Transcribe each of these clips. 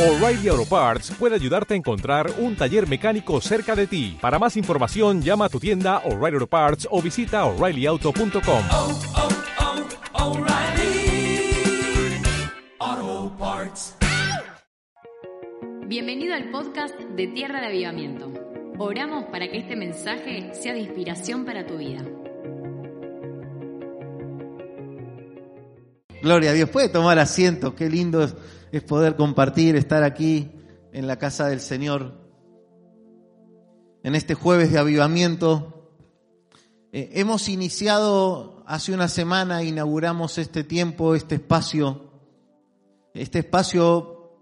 O'Reilly Auto Parts puede ayudarte a encontrar un taller mecánico cerca de ti. Para más información, llama a tu tienda O'Reilly Auto Parts o visita oreillyauto.com. oh, oh, O'Reilly Auto Parts. Bienvenido al podcast de Tierra de Avivamiento. Oramos para que este mensaje sea de inspiración para tu vida. Gloria a Dios. Puede tomar asiento. Qué lindo es, es poder compartir, estar aquí en la casa del Señor. En este jueves de avivamiento. Eh, hemos iniciado hace una semana, inauguramos este tiempo, este espacio. Este espacio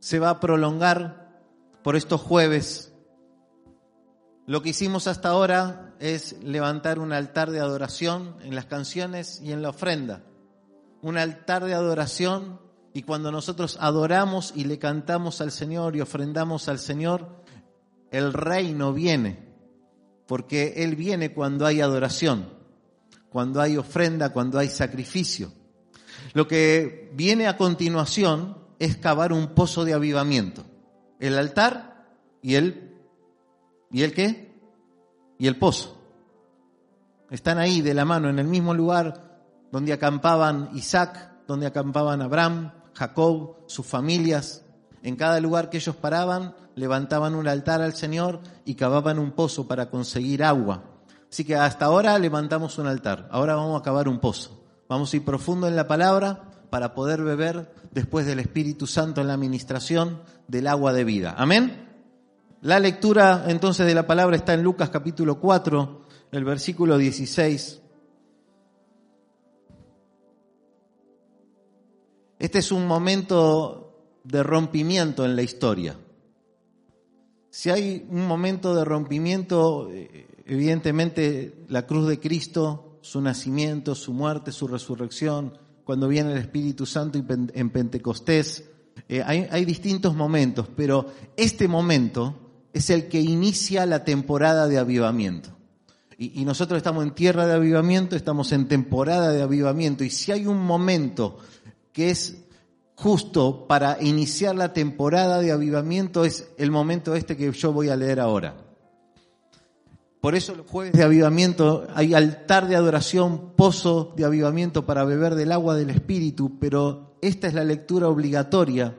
se va a prolongar por estos jueves. Lo que hicimos hasta ahora es levantar un altar de adoración en las canciones y en la ofrenda un altar de adoración y cuando nosotros adoramos y le cantamos al Señor y ofrendamos al Señor, el reino viene, porque Él viene cuando hay adoración, cuando hay ofrenda, cuando hay sacrificio. Lo que viene a continuación es cavar un pozo de avivamiento. El altar y el, ¿y el qué? Y el pozo. Están ahí de la mano, en el mismo lugar donde acampaban Isaac, donde acampaban Abraham, Jacob, sus familias. En cada lugar que ellos paraban, levantaban un altar al Señor y cavaban un pozo para conseguir agua. Así que hasta ahora levantamos un altar, ahora vamos a cavar un pozo. Vamos a ir profundo en la palabra para poder beber después del Espíritu Santo en la administración del agua de vida. Amén. La lectura entonces de la palabra está en Lucas capítulo 4, el versículo 16 Este es un momento de rompimiento en la historia. Si hay un momento de rompimiento, evidentemente la cruz de Cristo, su nacimiento, su muerte, su resurrección, cuando viene el Espíritu Santo en Pentecostés, eh, hay, distintos momentos, pero este momento es el que inicia la temporada de avivamiento. Y, y, nosotros estamos en tierra de avivamiento, estamos en temporada de avivamiento. Y si hay un momento que es justo para iniciar la temporada de avivamiento es el momento este que yo voy a leer ahora. Por eso los jueves de avivamiento hay altar de adoración, pozo de avivamiento para beber del agua del Espíritu, pero esta es la lectura obligatoria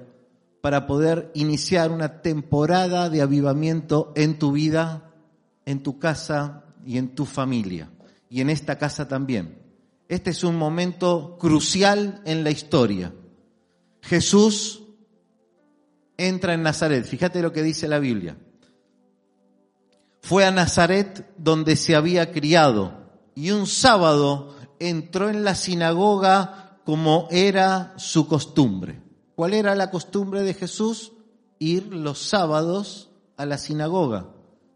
para poder iniciar una temporada de avivamiento en tu vida, en tu casa y en tu familia, y en esta casa también. Este es un momento crucial en la historia. Jesús entra en Nazaret. Fíjate lo que dice la Biblia. Fue a Nazaret donde se había criado y un sábado entró en la sinagoga como era su costumbre. ¿Cuál era la costumbre de Jesús? Ir los sábados a la sinagoga,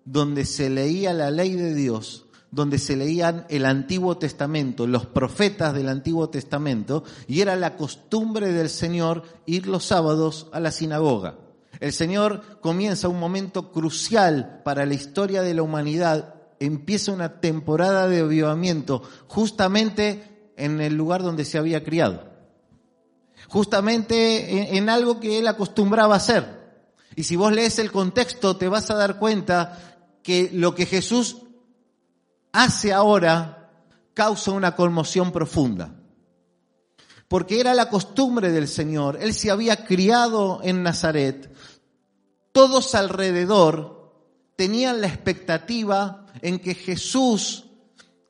donde se leía la ley de Dios donde se leían el Antiguo Testamento, los profetas del Antiguo Testamento, y era la costumbre del Señor ir los sábados a la sinagoga. El Señor comienza un momento crucial para la historia de la humanidad, empieza una temporada de avivamiento justamente en el lugar donde se había criado, justamente en, en algo que él acostumbraba a hacer. Y si vos lees el contexto te vas a dar cuenta que lo que Jesús hace ahora causa una conmoción profunda. Porque era la costumbre del Señor, Él se había criado en Nazaret, todos alrededor tenían la expectativa en que Jesús,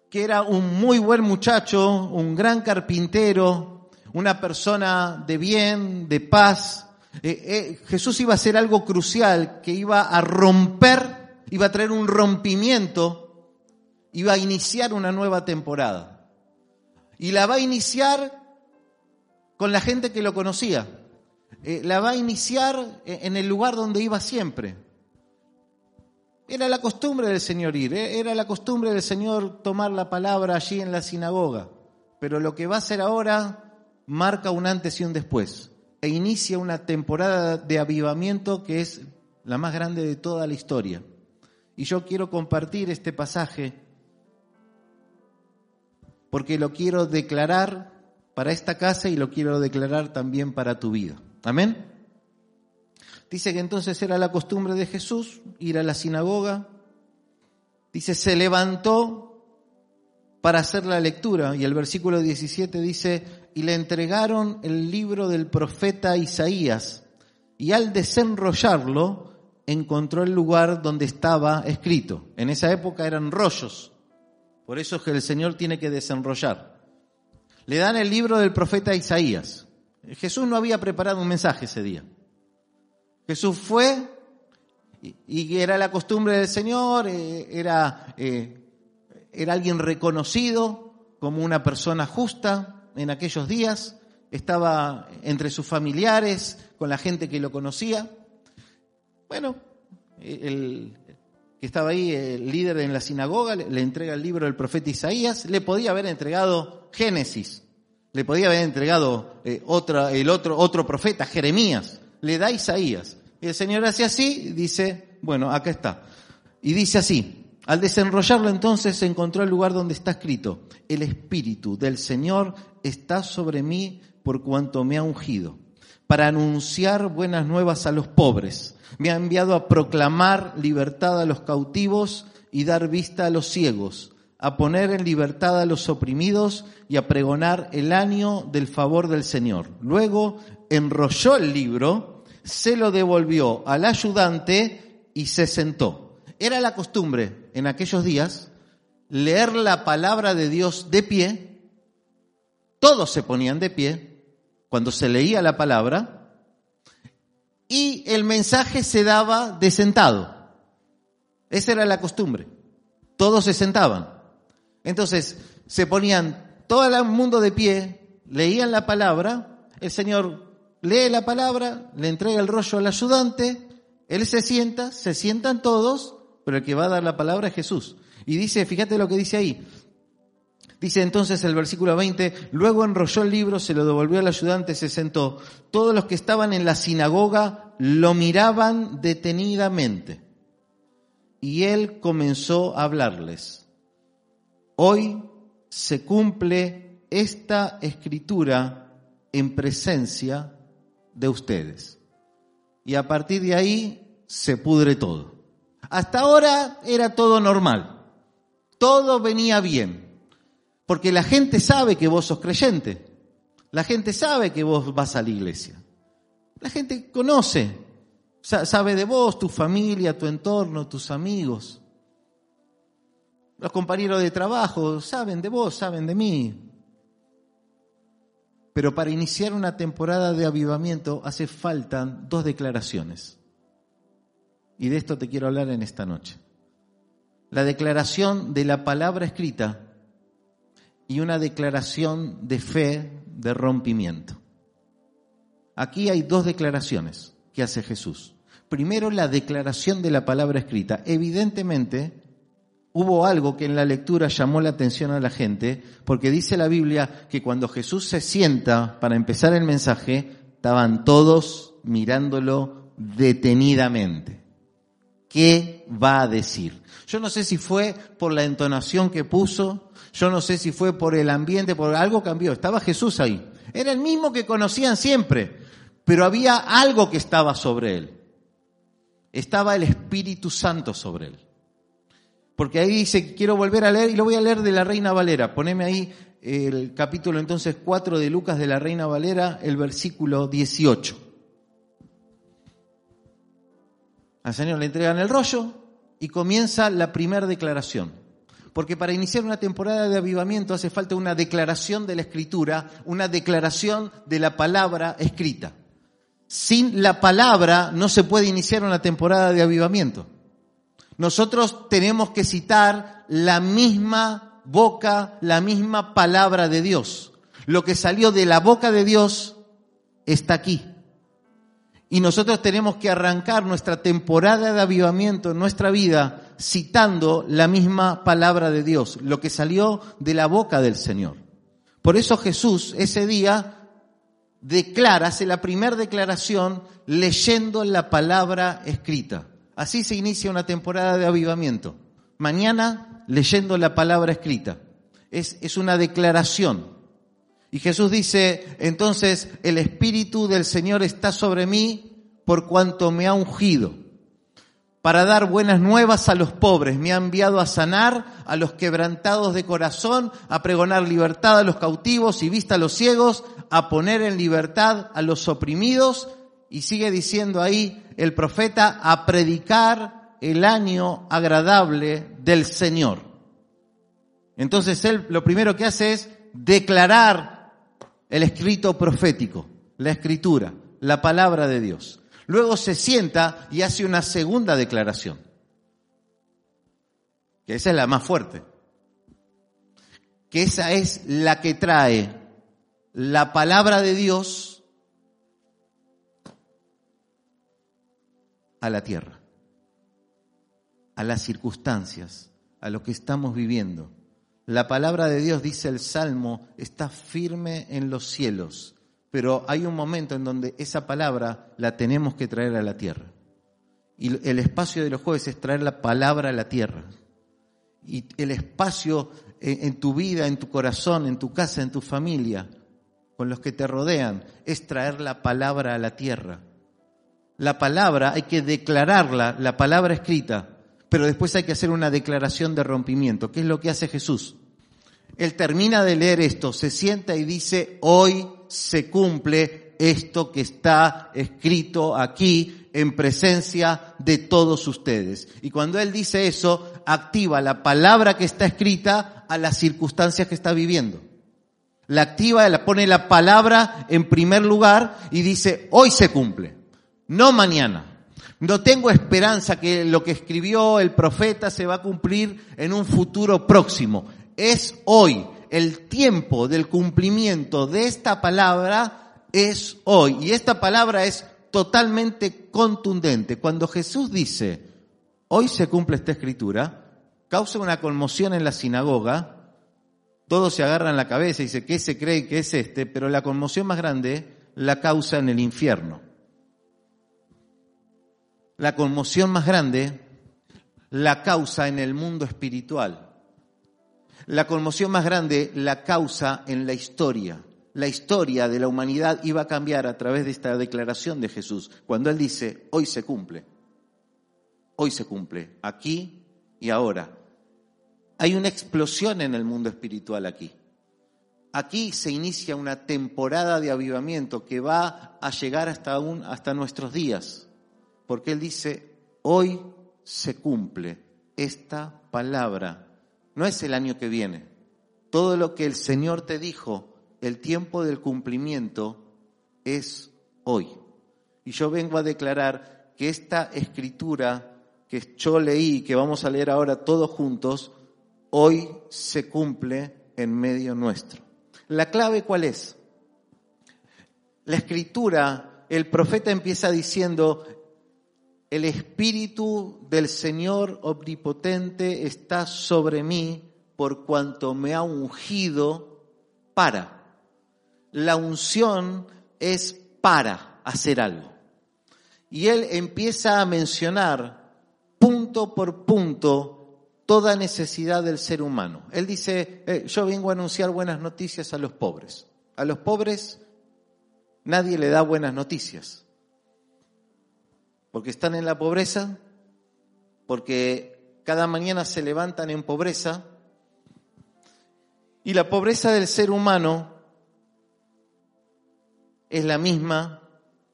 que era un muy buen muchacho, un gran carpintero, una persona de bien, de paz, eh, eh, Jesús iba a hacer algo crucial, que iba a romper, iba a traer un rompimiento iba a iniciar una nueva temporada. Y la va a iniciar con la gente que lo conocía. Eh, la va a iniciar en el lugar donde iba siempre. Era la costumbre del Señor ir, eh, era la costumbre del Señor tomar la palabra allí en la sinagoga. Pero lo que va a hacer ahora marca un antes y un después. E inicia una temporada de avivamiento que es la más grande de toda la historia. Y yo quiero compartir este pasaje porque lo quiero declarar para esta casa y lo quiero declarar también para tu vida. Amén. Dice que entonces era la costumbre de Jesús ir a la sinagoga. Dice, se levantó para hacer la lectura. Y el versículo 17 dice, y le entregaron el libro del profeta Isaías. Y al desenrollarlo, encontró el lugar donde estaba escrito. En esa época eran rollos. Por eso es que el Señor tiene que desenrollar. Le dan el libro del profeta Isaías. Jesús no había preparado un mensaje ese día. Jesús fue y era la costumbre del Señor, eh, era, eh, era alguien reconocido como una persona justa en aquellos días, estaba entre sus familiares, con la gente que lo conocía. Bueno, el que estaba ahí, el líder en la sinagoga, le entrega el libro del profeta Isaías, le podía haber entregado Génesis, le podía haber entregado eh, otra, el otro, otro profeta, Jeremías, le da Isaías. Y el Señor hace así, dice, bueno, acá está. Y dice así, al desenrollarlo entonces se encontró el lugar donde está escrito, el Espíritu del Señor está sobre mí por cuanto me ha ungido, para anunciar buenas nuevas a los pobres. Me ha enviado a proclamar libertad a los cautivos y dar vista a los ciegos, a poner en libertad a los oprimidos y a pregonar el año del favor del Señor. Luego enrolló el libro, se lo devolvió al ayudante y se sentó. Era la costumbre en aquellos días leer la palabra de Dios de pie. Todos se ponían de pie cuando se leía la palabra y el mensaje se daba de sentado. Esa era la costumbre. Todos se sentaban. Entonces se ponían todo el mundo de pie, leían la palabra, el Señor lee la palabra, le entrega el rollo al ayudante, él se sienta, se sientan todos pero el que va a dar la palabra es Jesús. Y dice, fíjate lo que dice ahí. Dice entonces el versículo 20, luego enrolló el libro, se lo devolvió al ayudante, se sentó. Todos los que estaban en la sinagoga lo miraban detenidamente. Y él comenzó a hablarles. Hoy se cumple esta escritura en presencia de ustedes. Y a partir de ahí se pudre todo. Hasta ahora era todo normal, todo venía bien, porque la gente sabe que vos sos creyente, la gente sabe que vos vas a la iglesia, la gente conoce, sabe de vos, tu familia, tu entorno, tus amigos. Los compañeros de trabajo saben de vos, saben de mí. Pero para iniciar una temporada de avivamiento hace falta dos declaraciones. Y de esto te quiero hablar en esta noche. La declaración de la palabra escrita y una declaración de fe de rompimiento. Aquí hay dos declaraciones que hace Jesús. Primero, la declaración de la palabra escrita. Evidentemente, hubo algo que en la lectura llamó la atención a la gente, porque dice la Biblia que cuando Jesús se sienta para empezar el mensaje, estaban todos mirándolo detenidamente. ¿Qué va a decir? Yo no sé si fue por la entonación que puso, yo no sé si fue por el ambiente, por algo cambió. Estaba Jesús ahí. Era el mismo que conocían siempre, pero había algo que estaba sobre él. Estaba el Espíritu Santo sobre él. Porque ahí dice, quiero volver a leer, y lo voy a leer de la Reina Valera. Poneme ahí el capítulo entonces 4 de Lucas de la Reina Valera, el versículo 18. Al Señor le entregan el rollo y comienza la primera declaración. Porque para iniciar una temporada de avivamiento hace falta una declaración de la escritura, una declaración de la palabra escrita. Sin la palabra no se puede iniciar una temporada de avivamiento. Nosotros tenemos que citar la misma boca, la misma palabra de Dios. Lo que salió de la boca de Dios está aquí. Y nosotros tenemos que arrancar nuestra temporada de avivamiento en nuestra vida citando la misma palabra de Dios, lo que salió de la boca del Señor. Por eso Jesús ese día declara, hace la primera declaración leyendo la palabra escrita. Así se inicia una temporada de avivamiento. Mañana leyendo la palabra escrita. Es, es una declaración. Y Jesús dice, entonces el Espíritu del Señor está sobre mí por cuanto me ha ungido para dar buenas nuevas a los pobres. Me ha enviado a sanar a los quebrantados de corazón, a pregonar libertad a los cautivos y vista a los ciegos, a poner en libertad a los oprimidos. Y sigue diciendo ahí el profeta, a predicar el año agradable del Señor. Entonces él lo primero que hace es declarar el escrito profético, la escritura, la palabra de Dios. Luego se sienta y hace una segunda declaración, que esa es la más fuerte, que esa es la que trae la palabra de Dios a la tierra, a las circunstancias, a lo que estamos viviendo. La palabra de Dios, dice el Salmo, está firme en los cielos pero hay un momento en donde esa palabra la tenemos que traer a la tierra. Y el espacio de los jueves es traer la palabra a la tierra. Y el espacio en, tu vida, en tu corazón, en tu casa, en tu familia, con los que te rodean, es traer la palabra a la tierra. La palabra hay que declararla, la palabra escrita, pero después hay que hacer una declaración de rompimiento, ¿Qué es lo que hace Jesús. Él termina de leer esto, se sienta y dice, hoy se cumple esto que está escrito aquí en presencia de todos ustedes. Y cuando Él dice eso, activa la palabra que está escrita a las circunstancias que está viviendo. La activa, pone la palabra en primer lugar y dice, hoy se cumple, no mañana. No tengo esperanza que lo que escribió el profeta se va a cumplir en un futuro próximo. Es hoy el tiempo del cumplimiento de esta palabra es hoy. Y esta palabra es totalmente contundente. Cuando Jesús dice, hoy se cumple esta escritura, causa una conmoción en la sinagoga, todos se agarran la cabeza y dicen, ¿qué se cree que es este? Pero la conmoción más grande la causa en el infierno. La conmoción más grande la causa en el mundo espiritual. La conmoción más grande la causa en la historia. La historia de la humanidad iba a cambiar a través de esta declaración de Jesús, cuando Él dice, hoy se cumple, hoy se cumple, aquí y ahora. Hay una explosión en el mundo espiritual aquí. Aquí se inicia una temporada de avivamiento que va a llegar hasta, un, hasta nuestros días, porque Él dice, hoy se cumple esta palabra no es el año que viene. Todo lo que el Señor te dijo, el tiempo del cumplimiento es hoy. Y yo vengo a declarar que esta escritura que yo leí, que vamos a leer ahora todos juntos, hoy se cumple en medio nuestro. ¿La clave cuál es? La escritura, el profeta empieza diciendo, el Espíritu del Señor Omnipotente está sobre mí por cuanto me ha ungido para. La unción es para hacer algo. Y él empieza a mencionar punto por punto toda necesidad del ser humano. Él dice, eh, yo vengo a anunciar buenas noticias a los pobres. A los pobres nadie le da buenas noticias porque están en la pobreza, porque cada mañana se levantan en pobreza, y la pobreza del ser humano es la misma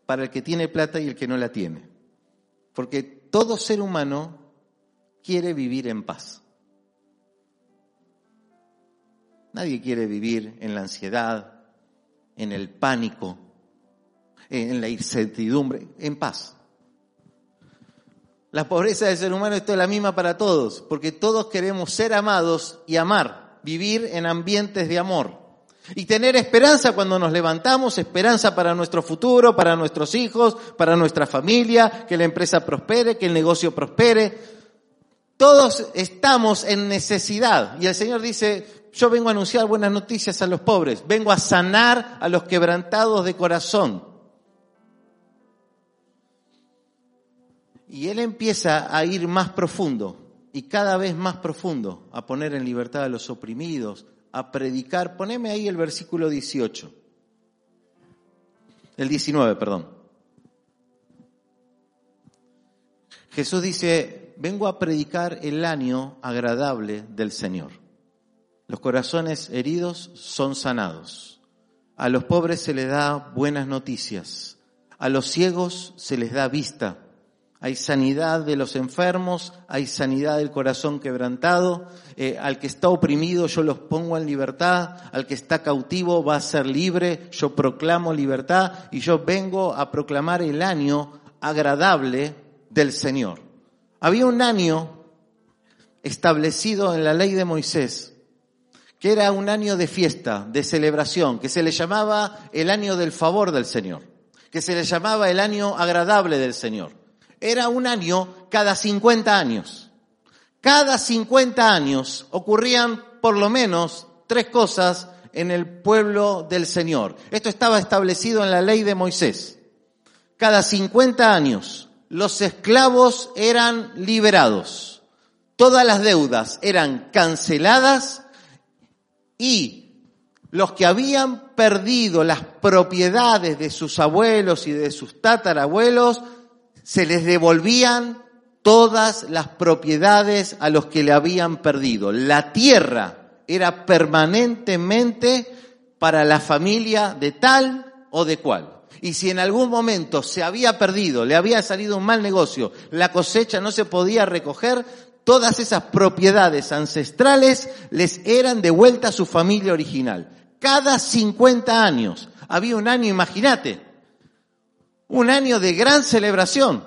para el que tiene plata y el que no la tiene, porque todo ser humano quiere vivir en paz. Nadie quiere vivir en la ansiedad, en el pánico, en la incertidumbre, en paz. La pobreza del ser humano es la misma para todos, porque todos queremos ser amados y amar, vivir en ambientes de amor. Y tener esperanza cuando nos levantamos, esperanza para nuestro futuro, para nuestros hijos, para nuestra familia, que la empresa prospere, que el negocio prospere. Todos estamos en necesidad. Y el Señor dice, yo vengo a anunciar buenas noticias a los pobres, vengo a sanar a los quebrantados de corazón. Y él empieza a ir más profundo y cada vez más profundo, a poner en libertad a los oprimidos, a predicar. Poneme ahí el versículo 18. El 19, perdón. Jesús dice, vengo a predicar el año agradable del Señor. Los corazones heridos son sanados. A los pobres se les da buenas noticias. A los ciegos se les da vista. Hay sanidad de los enfermos, hay sanidad del corazón quebrantado. Eh, al que está oprimido yo los pongo en libertad. Al que está cautivo va a ser libre. Yo proclamo libertad y yo vengo a proclamar el año agradable del Señor. Había un año establecido en la ley de Moisés que era un año de fiesta, de celebración, que se le llamaba el año del favor del Señor, que se le llamaba el año agradable del Señor. Era un año cada 50 años. Cada 50 años ocurrían por lo menos tres cosas en el pueblo del Señor. Esto estaba establecido en la ley de Moisés. Cada 50 años los esclavos eran liberados. Todas las deudas eran canceladas y los que habían perdido las propiedades de sus abuelos y de sus tatarabuelos, se les devolvían todas las propiedades a los que le habían perdido. La tierra era permanentemente para la familia de tal o de cual. Y si en algún momento se había perdido, le había salido un mal negocio, la cosecha no se podía recoger, todas esas propiedades ancestrales les eran de vuelta a su familia original. Cada 50 años había un año, imagínate, un año de gran celebración.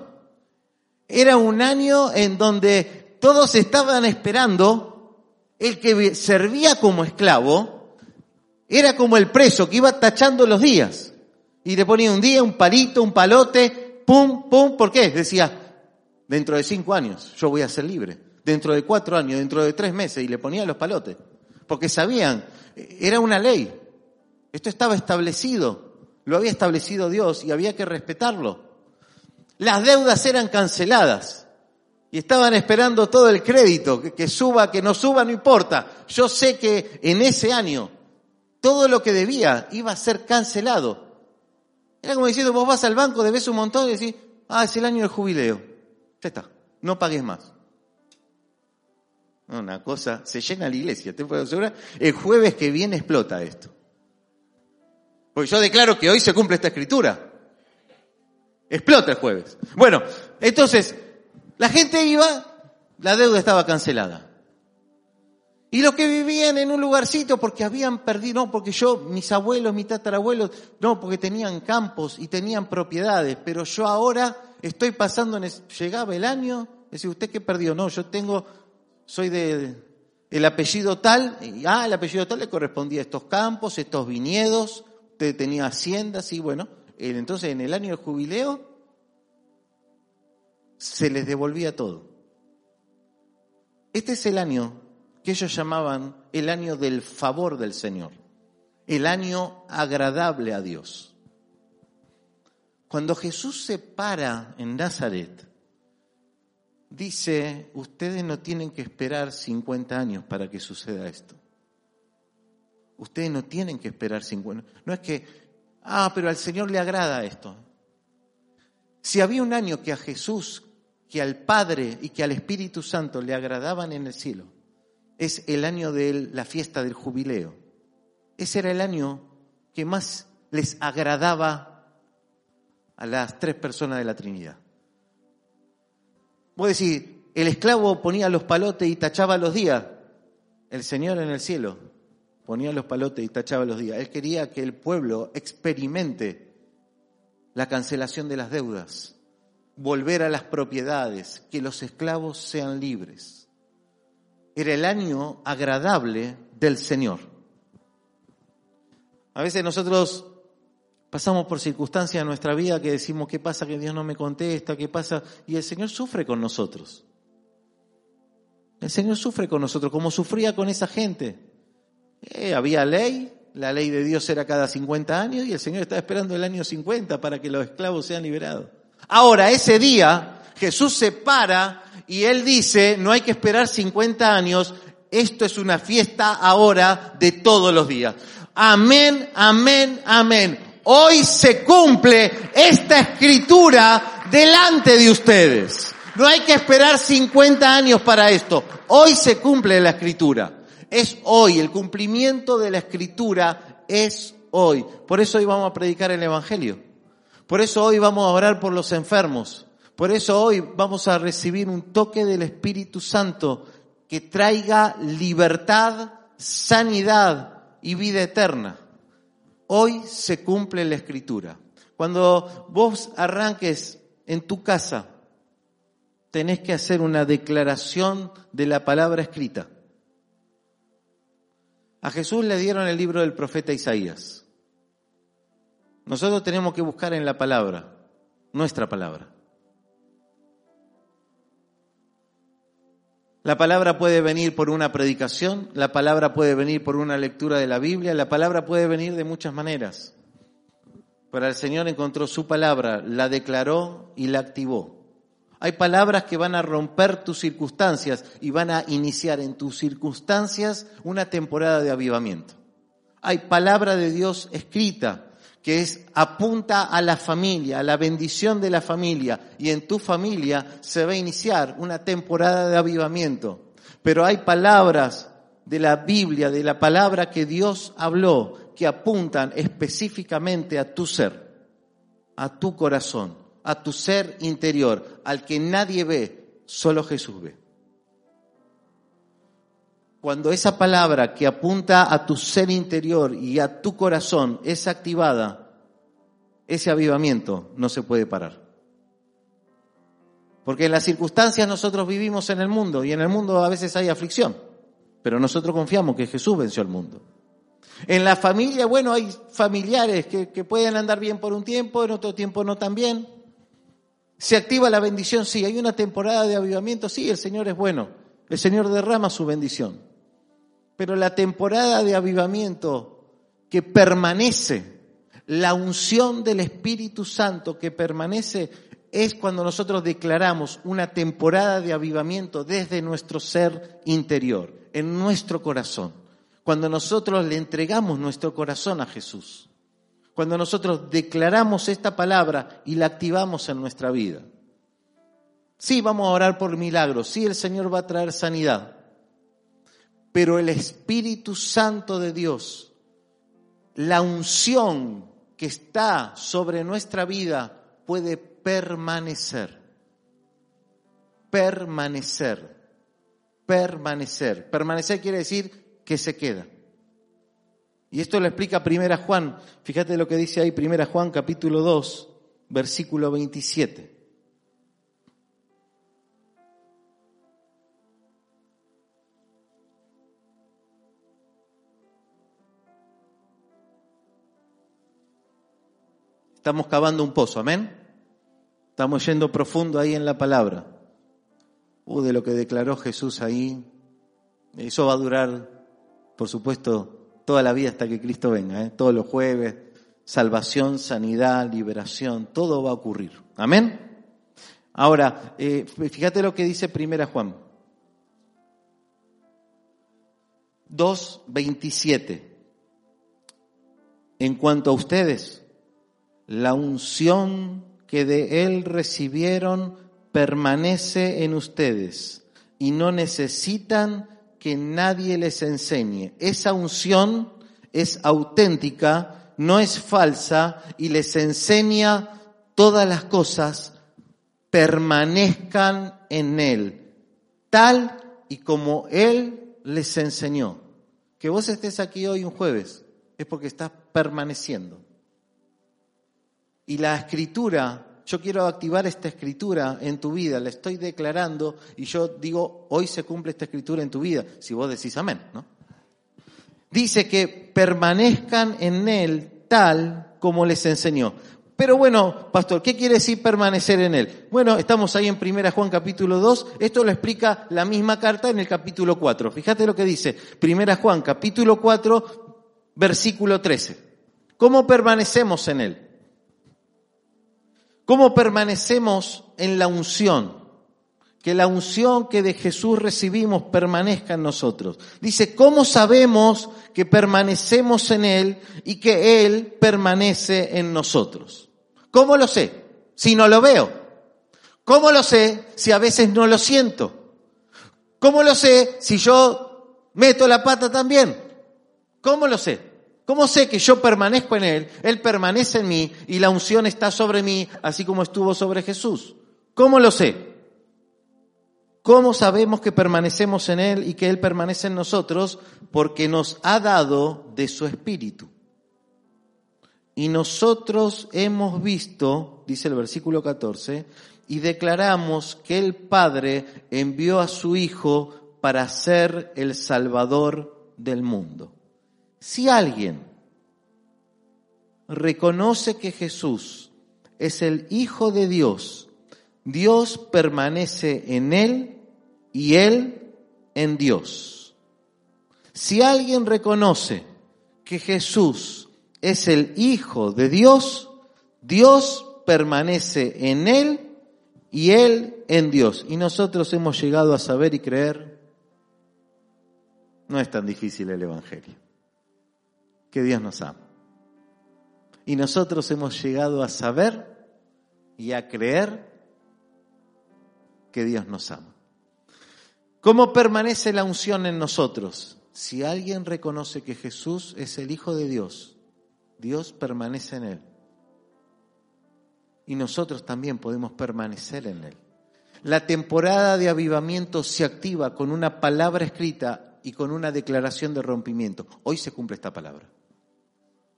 Era un año en donde todos estaban esperando, el que servía como esclavo, era como el preso que iba tachando los días. Y le ponía un día, un palito, un palote, pum, pum, ¿por qué? Decía, dentro de cinco años yo voy a ser libre dentro de cuatro años, dentro de tres meses, y le ponía los palotes. Porque sabían, era una ley. Esto estaba establecido, lo había establecido Dios y había que respetarlo. Las deudas eran canceladas y estaban esperando todo el crédito, que, suba, que no suba, no importa. Yo sé que en ese año todo lo que debía iba a ser cancelado. Era como diciendo, vos vas al banco, debes un montón y decís, ah, es el año del jubileo. Ya está, no pagues más. Una cosa, se llena la iglesia, te puedo asegurar. El jueves que viene explota esto. Porque yo declaro que hoy se cumple esta escritura. Explota el jueves. Bueno, entonces, la gente iba, la deuda estaba cancelada. Y los que vivían en un lugarcito porque habían perdido, no, porque yo, mis abuelos, mis tatarabuelos, no, porque tenían campos y tenían propiedades, pero yo ahora estoy pasando, en, llegaba el año, decía, ¿usted qué perdió? No, yo tengo soy de el apellido tal, y, ah, el apellido tal le correspondía a estos campos, estos viñedos, tenía haciendas y bueno, entonces en el año del jubileo se les devolvía todo. Este es el año que ellos llamaban el año del favor del Señor, el año agradable a Dios. Cuando Jesús se para en Nazaret, dice, ustedes no tienen que esperar 50 años para que suceda esto. Ustedes no tienen que esperar 50. No es que, ah, pero al Señor le agrada esto. Si había un año que a Jesús, que al Padre y que al Espíritu Santo le agradaban en el cielo, es el año de la fiesta del jubileo. Ese era el año que más les agradaba a las tres personas de la Trinidad. Vos decís, el esclavo ponía los palotes y tachaba los días. El Señor en el cielo ponía los palotes y tachaba los días. Él quería que el pueblo experimente la cancelación de las deudas, volver a las propiedades, que los esclavos sean libres. Era el año agradable del Señor. A veces nosotros Pasamos por circunstancias en nuestra vida que decimos, ¿qué pasa que Dios no me contesta? ¿Qué pasa? Y el Señor sufre con nosotros. El Señor sufre con nosotros, como sufría con esa gente. Eh, había ley, la ley de Dios era cada 50 años y el Señor estaba esperando el año 50 para que los esclavos sean liberados. Ahora, ese día, Jesús se para y Él dice, no hay que esperar 50 años, esto es una fiesta ahora de todos los días. Amén, amén, amén hoy se cumple esta escritura delante de ustedes. No hay que esperar 50 años para esto. Hoy se cumple la escritura. Es hoy. El cumplimiento de la escritura es hoy. Por eso hoy vamos a predicar el Evangelio. Por eso hoy vamos a orar por los enfermos. Por eso hoy vamos a recibir un toque del Espíritu Santo que traiga libertad, sanidad y vida eterna. Hoy se cumple la escritura. Cuando vos arranques en tu casa, tenés que hacer una declaración de la palabra escrita. A Jesús le dieron el libro del profeta Isaías. Nosotros tenemos que buscar en la palabra, nuestra palabra. La palabra puede venir por una predicación, la palabra puede venir por una lectura de la Biblia, la palabra puede venir de muchas maneras. Pero el Señor encontró su palabra, la declaró y la activó. Hay palabras que van a romper tus circunstancias y van a iniciar en tus circunstancias una temporada de avivamiento. Hay palabra de Dios escrita que es apunta a la familia, a la bendición de la familia, y en tu familia se va a iniciar una temporada de avivamiento. Pero hay palabras de la Biblia, de la palabra que Dios habló, que apuntan específicamente a tu ser, a tu corazón, a tu ser interior, al que nadie ve, solo Jesús ve. Cuando esa palabra que apunta a tu ser interior y a tu corazón es activada, ese avivamiento no se puede parar. Porque en las circunstancias nosotros vivimos en el mundo y en el mundo a veces hay aflicción, pero nosotros confiamos que Jesús venció al mundo. En la familia, bueno, hay familiares que, que pueden andar bien por un tiempo, en otro tiempo no tan bien. Se activa la bendición, sí, hay una temporada de avivamiento, sí, el Señor es bueno, el Señor derrama su bendición. Pero la temporada de avivamiento que permanece, la unción del Espíritu Santo que permanece, es cuando nosotros declaramos una temporada de avivamiento desde nuestro ser interior, en nuestro corazón. Cuando nosotros le entregamos nuestro corazón a Jesús. Cuando nosotros declaramos esta palabra y la activamos en nuestra vida. Sí, vamos a orar por milagros, sí, el Señor va a traer sanidad, pero el Espíritu Santo de Dios, la unción que está sobre nuestra vida puede permanecer. Permanecer. Permanecer. Permanecer quiere decir que se queda. Y esto lo explica Primera Juan. Fíjate lo que dice ahí Primera Juan capítulo 2, versículo 27. Estamos cavando un pozo, amén. Estamos yendo profundo ahí en la palabra. Uh, de lo que declaró Jesús ahí. Eso va a durar, por supuesto, toda la vida hasta que Cristo venga, ¿eh? todos los jueves. Salvación, sanidad, liberación, todo va a ocurrir. Amén. Ahora, eh, fíjate lo que dice Primera Juan. 2.27. En cuanto a ustedes, la unción que de Él recibieron permanece en ustedes y no necesitan que nadie les enseñe. Esa unción es auténtica, no es falsa y les enseña todas las cosas, permanezcan en Él, tal y como Él les enseñó. Que vos estés aquí hoy un jueves es porque estás permaneciendo. Y la escritura, yo quiero activar esta escritura en tu vida, la estoy declarando y yo digo, hoy se cumple esta escritura en tu vida, si vos decís amén, ¿no? Dice que permanezcan en él tal como les enseñó. Pero bueno, pastor, ¿qué quiere decir permanecer en él? Bueno, estamos ahí en Primera Juan capítulo 2, esto lo explica la misma carta en el capítulo 4. Fíjate lo que dice, Primera Juan capítulo 4, versículo 13. ¿Cómo permanecemos en él? ¿Cómo permanecemos en la unción? Que la unción que de Jesús recibimos permanezca en nosotros. Dice, ¿cómo sabemos que permanecemos en Él y que Él permanece en nosotros? ¿Cómo lo sé? Si no lo veo. ¿Cómo lo sé si a veces no lo siento? ¿Cómo lo sé si yo meto la pata también? ¿Cómo lo sé? ¿Cómo sé que yo permanezco en Él, Él permanece en mí y la unción está sobre mí, así como estuvo sobre Jesús? ¿Cómo lo sé? ¿Cómo sabemos que permanecemos en Él y que Él permanece en nosotros? Porque nos ha dado de su Espíritu. Y nosotros hemos visto, dice el versículo 14, y declaramos que el Padre envió a su Hijo para ser el Salvador del mundo. Si alguien reconoce que Jesús es el Hijo de Dios, Dios permanece en él y él en Dios. Si alguien reconoce que Jesús es el Hijo de Dios, Dios permanece en él y él en Dios. Y nosotros hemos llegado a saber y creer, no es tan difícil el Evangelio que Dios nos ama. Y nosotros hemos llegado a saber y a creer que Dios nos ama. ¿Cómo permanece la unción en nosotros? Si alguien reconoce que Jesús es el Hijo de Dios, Dios permanece en Él. Y nosotros también podemos permanecer en Él. La temporada de avivamiento se activa con una palabra escrita y con una declaración de rompimiento. Hoy se cumple esta palabra.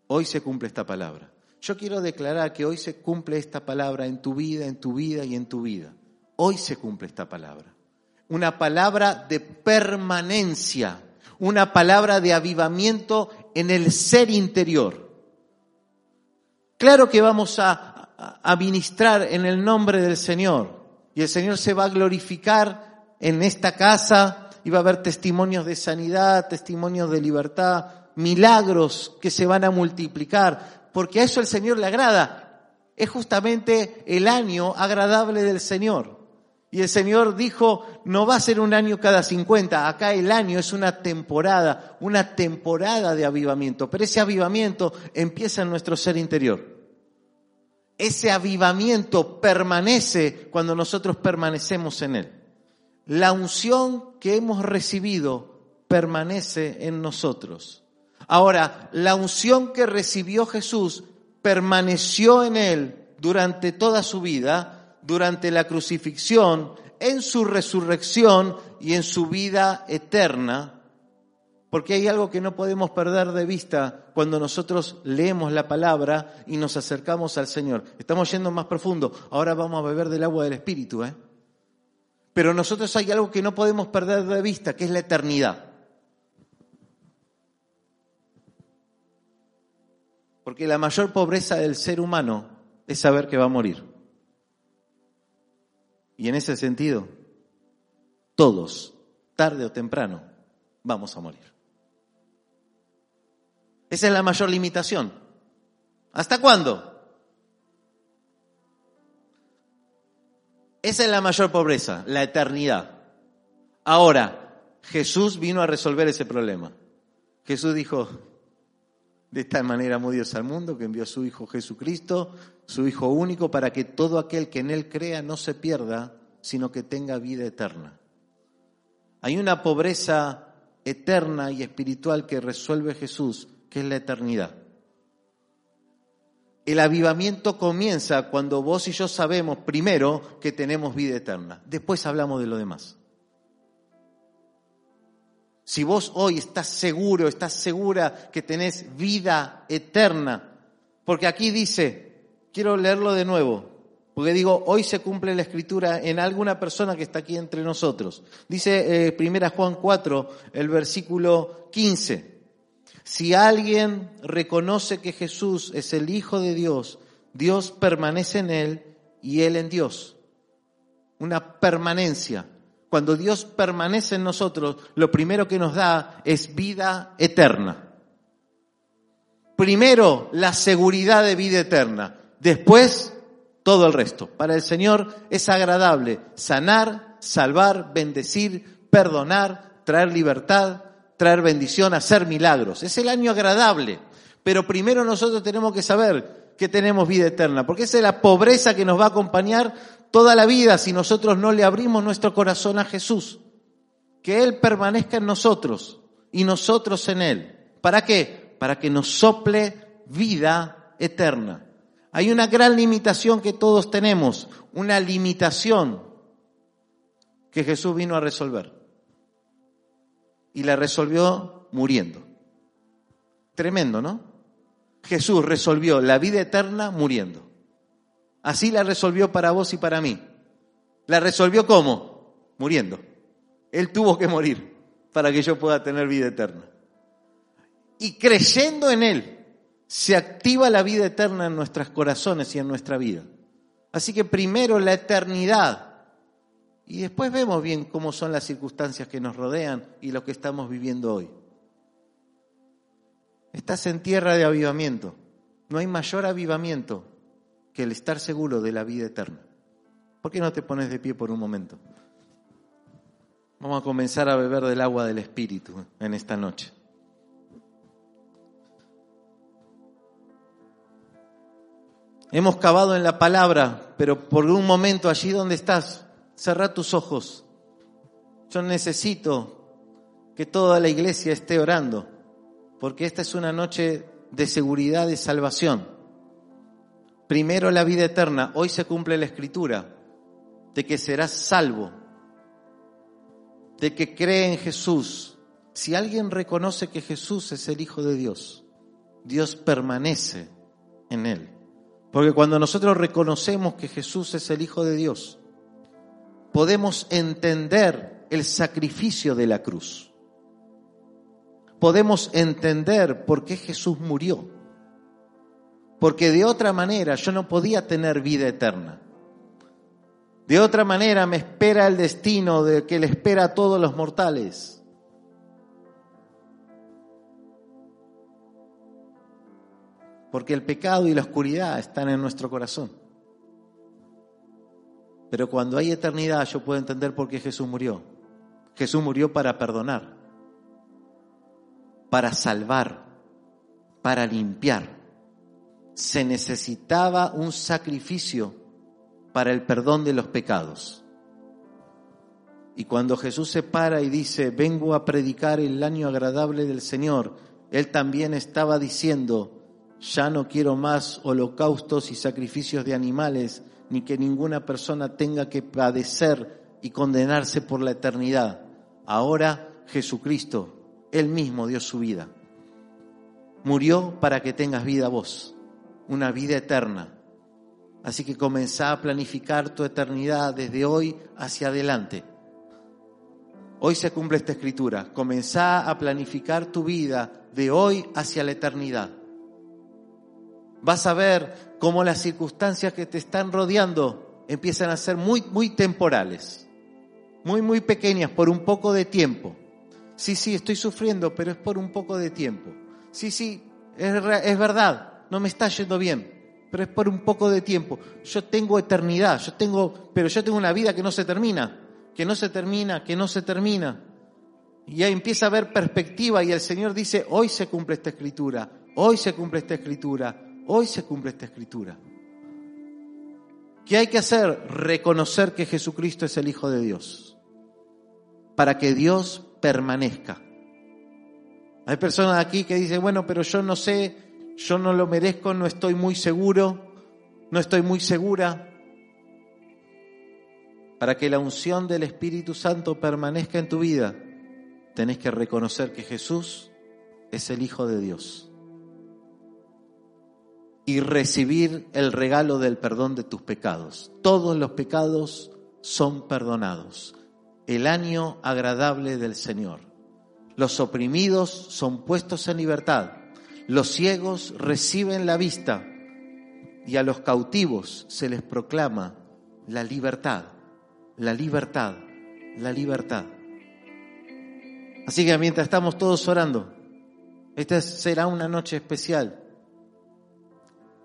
Hoy se cumple esta palabra. Yo quiero declarar que hoy se cumple esta palabra en tu vida, en tu vida y en tu vida. Hoy se cumple esta palabra. Una palabra de permanencia, una palabra de avivamiento en el ser interior. Claro que vamos a, a, ministrar en el nombre del Señor y el Señor se va a glorificar en esta casa y va a haber testimonios de sanidad, testimonios de libertad, milagros que se van a multiplicar, porque a eso el Señor le agrada. Es justamente el año agradable del Señor. Y el Señor dijo, no va a ser un año cada 50, acá el año es una temporada, una temporada de avivamiento, pero ese avivamiento empieza en nuestro ser interior. Ese avivamiento permanece cuando nosotros permanecemos en Él. La unción que hemos recibido permanece en nosotros. Ahora, la unción que recibió Jesús permaneció en él durante toda su vida, durante la crucifixión, en su resurrección y en su vida eterna, porque hay algo que no podemos perder de vista cuando nosotros leemos la palabra y nos acercamos al Señor. Estamos yendo más profundo. Ahora vamos a beber del agua del Espíritu, ¿eh? Pero nosotros hay algo que no podemos perder de vista, que es la eternidad. Porque la mayor pobreza del ser humano es saber que va a morir. Y en ese sentido, todos, tarde o temprano, vamos a morir. Esa es la mayor limitación. ¿Hasta cuándo? Esa es la mayor pobreza, la eternidad. Ahora, Jesús vino a resolver ese problema. Jesús dijo, de esta manera amó Dios al mundo que envió a su Hijo Jesucristo, su Hijo único, para que todo aquel que en Él crea no se pierda, sino que tenga vida eterna. Hay una pobreza eterna y espiritual que resuelve Jesús, que es la eternidad. El avivamiento comienza cuando vos y yo sabemos primero que tenemos vida eterna. Después hablamos de lo demás. Si vos hoy estás seguro, estás segura que tenés vida eterna, porque aquí dice, quiero leerlo de nuevo, porque digo, hoy se cumple la escritura en alguna persona que está aquí entre nosotros. Dice eh, primera Juan 4, el versículo 15. Si alguien reconoce que Jesús es el Hijo de Dios, Dios permanece en él y él en Dios. Una permanencia. Cuando Dios permanece en nosotros, lo primero que nos da es vida eterna. Primero, la seguridad de vida eterna. Después, todo el resto. Para el Señor es agradable sanar, salvar, bendecir, perdonar, traer libertad, traer bendición, hacer milagros. Es el año agradable. Pero primero nosotros tenemos que saber que tenemos vida eterna, porque esa es la pobreza que nos va a acompañar toda la vida si nosotros no le abrimos nuestro corazón a Jesús. Que Él permanezca en nosotros y nosotros en Él. ¿Para qué? Para que nos sople vida eterna. Hay una gran limitación que todos tenemos, una limitación que Jesús vino a resolver. Y la resolvió muriendo. Tremendo, ¿no? Jesús resolvió la vida eterna muriendo. Así la resolvió para vos y para mí. ¿La resolvió cómo? Muriendo. Él tuvo que morir para que yo pueda tener vida eterna. Y creyendo en Él, se activa la vida eterna en nuestros corazones y en nuestra vida. Así que primero la eternidad y después vemos bien cómo son las circunstancias que nos rodean y lo que estamos viviendo hoy. Estás en tierra de avivamiento. No hay mayor avivamiento que el estar seguro de la vida eterna. ¿Por qué no te pones de pie por un momento? Vamos a comenzar a beber del agua del Espíritu en esta noche. Hemos cavado en la palabra, pero por un momento allí donde estás, cerra tus ojos. Yo necesito que toda la iglesia esté orando, porque esta es una noche de seguridad y salvación. Primero la vida eterna. Hoy se cumple la escritura de que serás salvo, de que cree en Jesús. Si alguien reconoce que Jesús es el Hijo de Dios, Dios permanece en él. Porque cuando nosotros reconocemos que Jesús es el Hijo de Dios, podemos entender el sacrificio de la cruz. Podemos entender por qué Jesús murió porque de otra manera yo no podía tener vida eterna. De otra manera me espera el destino de que le espera a todos los mortales. Porque el pecado y la oscuridad están en nuestro corazón. Pero cuando hay eternidad yo puedo entender por qué Jesús murió. Jesús murió para perdonar, para salvar, para limpiar se necesitaba un sacrificio para el perdón de los pecados. Y cuando Jesús se para y dice, vengo a predicar el año agradable del Señor, Él también estaba diciendo, ya no quiero más holocaustos y sacrificios de animales, ni que ninguna persona tenga que padecer y condenarse por la eternidad. Ahora Jesucristo, Él mismo dio su vida. Murió para que tengas vida vos una vida eterna. Así que comenzá a planificar tu eternidad desde hoy hacia adelante. Hoy se cumple esta escritura. Comenzá a planificar tu vida de hoy hacia la eternidad. Vas a ver cómo las circunstancias que te están rodeando empiezan a ser muy, muy temporales, muy, muy pequeñas por un poco de tiempo. Sí, sí, estoy sufriendo, pero es por un poco de tiempo. Sí, sí, es, es verdad, no me está yendo bien, pero es por un poco de tiempo. Yo tengo eternidad, yo tengo, pero yo tengo una vida que no se termina, que no se termina, que no se termina. Y ahí empieza a haber perspectiva y el Señor dice, hoy se cumple esta escritura, hoy se cumple esta escritura, hoy se cumple esta escritura. ¿Qué hay que hacer? Reconocer que Jesucristo es el Hijo de Dios, para que Dios permanezca. Hay personas aquí que dicen, bueno, pero yo no sé yo no lo merezco, no estoy muy seguro, no estoy muy segura. Para que la unción del Espíritu Santo permanezca en tu vida, tenés que reconocer que Jesús es el Hijo de Dios y recibir el regalo del perdón de tus pecados. Todos los pecados son perdonados. El año agradable del Señor. Los oprimidos son puestos en libertad los ciegos reciben la vista y a los cautivos se les proclama la libertad, la libertad, la libertad. Así que mientras estamos todos orando, esta será una noche especial.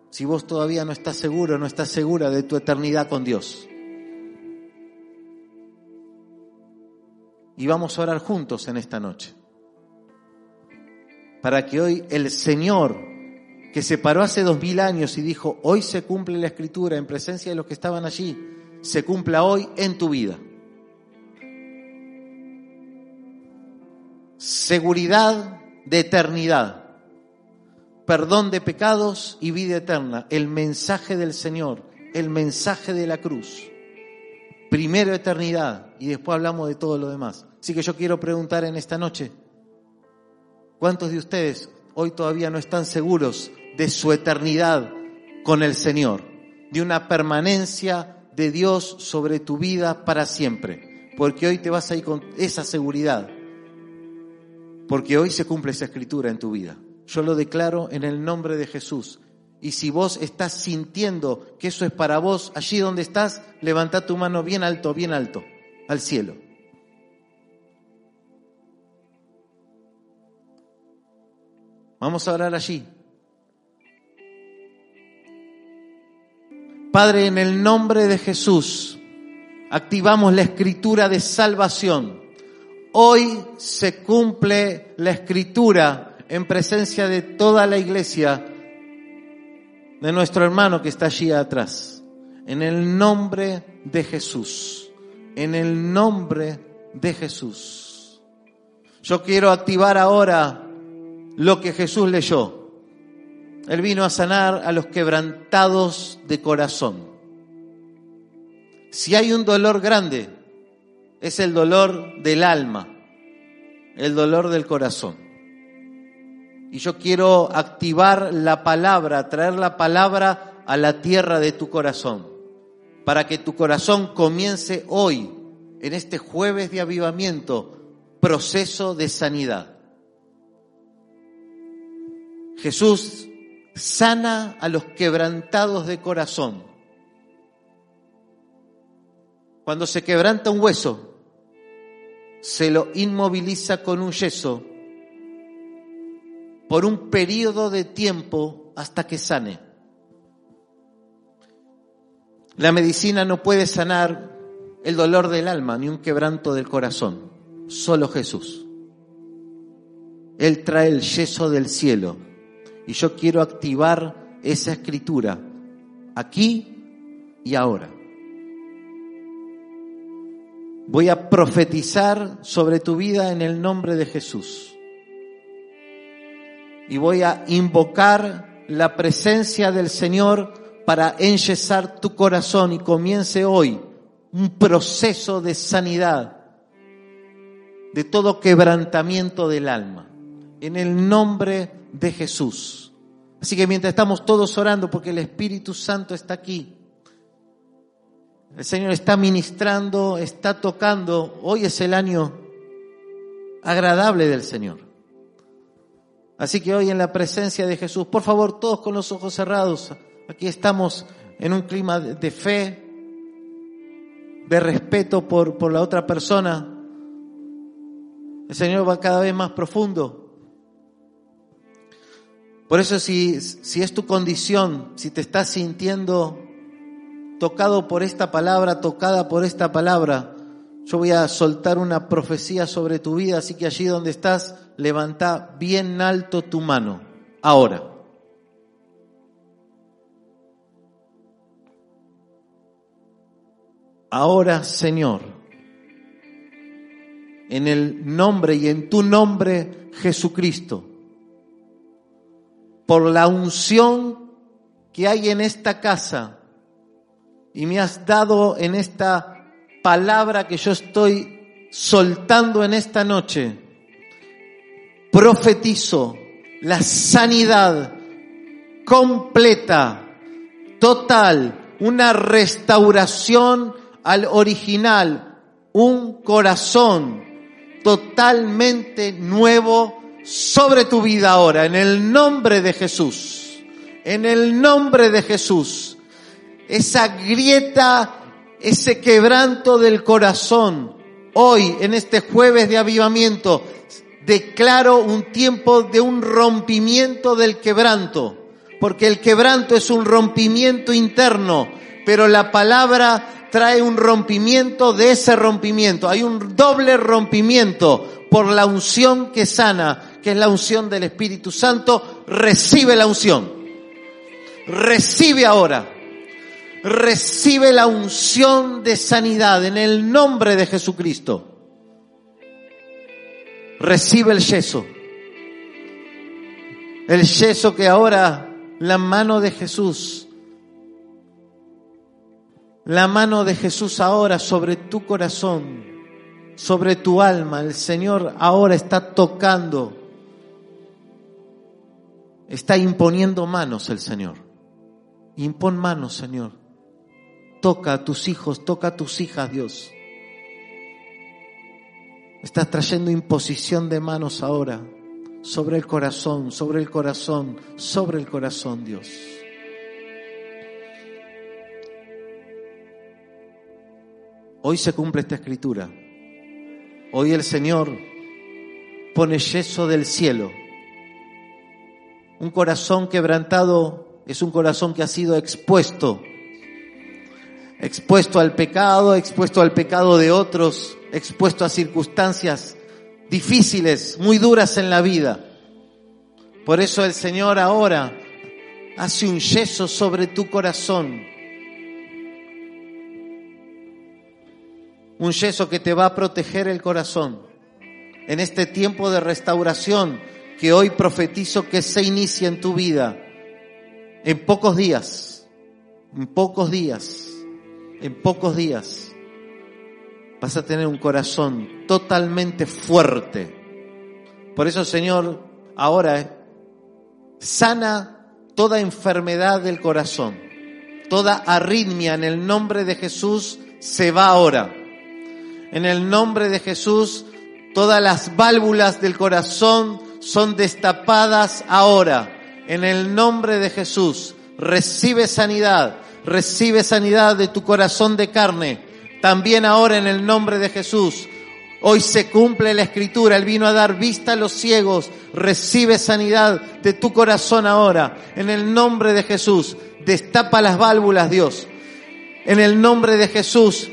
Si vos todavía no estás seguro, no estás segura de tu eternidad con Dios. Y vamos a orar juntos en esta noche para que hoy el Señor, que se paró hace dos mil años y dijo, hoy se cumple la escritura en presencia de los que estaban allí, se cumpla hoy en tu vida. Seguridad de eternidad, perdón de pecados y vida eterna, el mensaje del Señor, el mensaje de la cruz. Primero eternidad y después hablamos de todo lo demás. Así que yo quiero preguntar en esta noche, ¿cuántos de ustedes hoy todavía no están seguros de su eternidad con el Señor? De una permanencia de Dios sobre tu vida para siempre. Porque hoy te vas a ir con esa seguridad. Porque hoy se cumple esa escritura en tu vida. Yo lo declaro en el nombre de Jesús. Y si vos estás sintiendo que eso es para vos, allí donde estás, levanta tu mano bien alto, bien alto, al cielo. Vamos a orar allí. Padre, en el nombre de Jesús, activamos la escritura de salvación. Hoy se cumple la escritura en presencia de toda la iglesia, de nuestro hermano que está allí atrás. En el nombre de Jesús. En el nombre de Jesús. Yo quiero activar ahora lo que Jesús leyó. Él vino a sanar a los quebrantados de corazón. Si hay un dolor grande, es el dolor del alma, el dolor del corazón. Y yo quiero activar la palabra, traer la palabra a la tierra de tu corazón, para que tu corazón comience hoy, en este jueves de avivamiento, proceso de sanidad. Jesús sana a los quebrantados de corazón. Cuando se quebranta un hueso, se lo inmoviliza con un yeso por un periodo de tiempo hasta que sane. La medicina no puede sanar el dolor del alma ni un quebranto del corazón, solo Jesús. Él trae el yeso del cielo y yo quiero activar esa escritura aquí y ahora. Voy a profetizar sobre tu vida en el nombre de Jesús. Y voy a invocar la presencia del Señor para enyesar tu corazón y comience hoy un proceso de sanidad de todo quebrantamiento del alma. En el nombre de Jesús. Así que mientras estamos todos orando, porque el Espíritu Santo está aquí, el Señor está ministrando, está tocando, hoy es el año agradable del Señor. Así que hoy en la presencia de Jesús, por favor, todos con los ojos cerrados, aquí estamos en un clima de fe, de respeto por, por la otra persona. El Señor va cada vez más profundo. Por eso si, si es tu condición, si te estás sintiendo tocado por esta palabra, tocada por esta palabra, yo voy a soltar una profecía sobre tu vida, así que allí donde estás, levanta bien alto tu mano. Ahora. Ahora, Señor, en el nombre y en tu nombre, Jesucristo, por la unción que hay en esta casa. Y me has dado en esta palabra que yo estoy soltando en esta noche, profetizo la sanidad completa, total, una restauración al original, un corazón totalmente nuevo sobre tu vida ahora, en el nombre de Jesús. En el nombre de Jesús. Esa grieta, ese quebranto del corazón, hoy, en este jueves de avivamiento, declaro un tiempo de un rompimiento del quebranto. Porque el quebranto es un rompimiento interno, pero la palabra trae un rompimiento de ese rompimiento. Hay un doble rompimiento por la unción que sana, que es la unción del Espíritu Santo, recibe la unción. Recibe ahora. Recibe la unción de sanidad en el nombre de Jesucristo. Recibe el yeso. El yeso que ahora la mano de Jesús, la mano de Jesús ahora sobre tu corazón, sobre tu alma, el Señor ahora está tocando, está imponiendo manos el Señor. Impon manos, Señor. Toca a tus hijos, toca a tus hijas, Dios. Estás trayendo imposición de manos ahora sobre el corazón, sobre el corazón, sobre el corazón, Dios. Hoy se cumple esta escritura. Hoy el Señor pone yeso del cielo. Un corazón quebrantado es un corazón que ha sido expuesto, expuesto al pecado, expuesto al pecado de otros, expuesto a circunstancias difíciles, muy duras en la vida. Por eso el Señor ahora hace un yeso sobre tu corazón. Un yeso que te va a proteger el corazón en este tiempo de restauración que hoy profetizo que se inicia en tu vida. En pocos días, en pocos días, en pocos días vas a tener un corazón totalmente fuerte. Por eso, Señor, ahora sana toda enfermedad del corazón, toda arritmia en el nombre de Jesús se va ahora. En el nombre de Jesús, todas las válvulas del corazón son destapadas ahora. En el nombre de Jesús, recibe sanidad, recibe sanidad de tu corazón de carne también ahora en el nombre de Jesús. Hoy se cumple la escritura. Él vino a dar vista a los ciegos. Recibe sanidad de tu corazón ahora. En el nombre de Jesús. Destapa las válvulas, Dios. En el nombre de Jesús.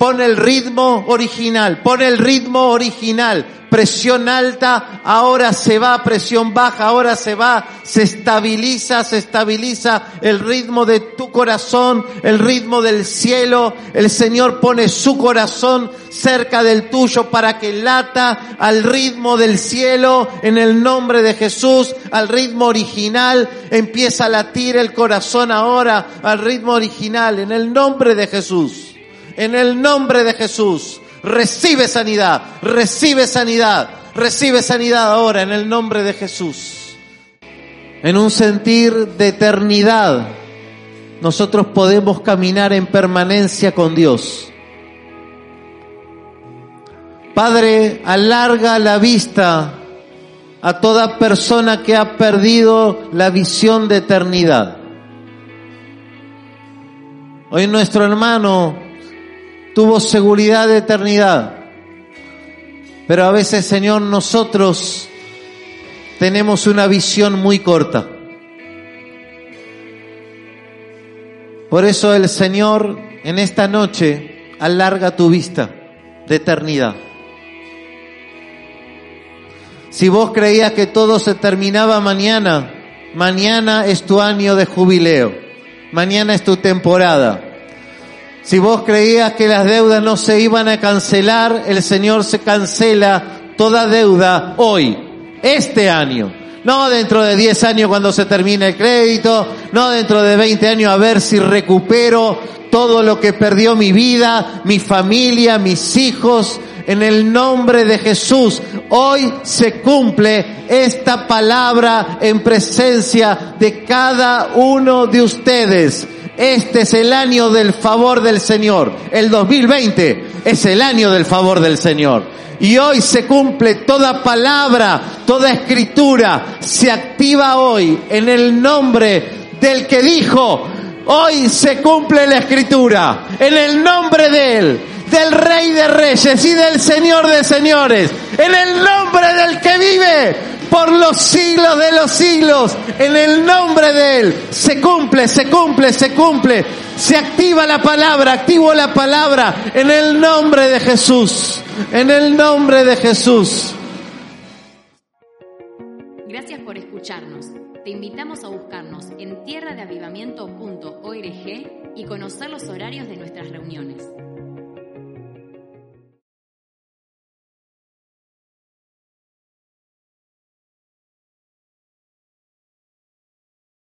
Pon el ritmo original. Pon el ritmo original presión alta, ahora se va, presión baja, ahora se va, se estabiliza, se estabiliza el ritmo de tu corazón, el ritmo del cielo. El Señor pone su corazón cerca del tuyo para que lata al ritmo del cielo en el nombre de Jesús, al ritmo original. Empieza a latir el corazón ahora al ritmo original en el nombre de Jesús. En el nombre de Jesús. Recibe sanidad, recibe sanidad, recibe sanidad ahora en el nombre de Jesús. En un sentir de eternidad, nosotros podemos caminar en permanencia con Dios. Padre, alarga la vista a toda persona que ha perdido la visión de eternidad. Hoy nuestro hermano tuvo seguridad de eternidad. Pero a veces, Señor, nosotros tenemos una visión muy corta. Por eso el Señor en esta noche alarga tu vista de eternidad. Si vos creías que todo se terminaba mañana, mañana es tu año de jubileo, mañana es tu temporada. Si vos creías que las deudas no se iban a cancelar, el Señor se cancela toda deuda hoy, este año. No dentro de 10 años cuando se termine el crédito, no dentro de 20 años a ver si recupero todo lo que perdió mi vida, mi familia, mis hijos. En el nombre de Jesús, hoy se cumple esta palabra en presencia de cada uno de ustedes. Este es el año del favor del Señor. El 2020 es el año del favor del Señor. Y hoy se cumple toda palabra, toda escritura, se activa hoy en el nombre del que dijo, hoy se cumple la escritura, en el nombre de Él, del Rey de Reyes y del Señor de Señores, en el nombre del que vive por los siglos de los siglos, en el nombre de Él. Se cumple, se cumple, se cumple. Se activa la palabra, activo la palabra, en el nombre de Jesús, en el nombre de Jesús. Gracias por escucharnos. Te invitamos a buscarnos en tierradeavivamiento.org y conocer los horarios de nuestras reuniones.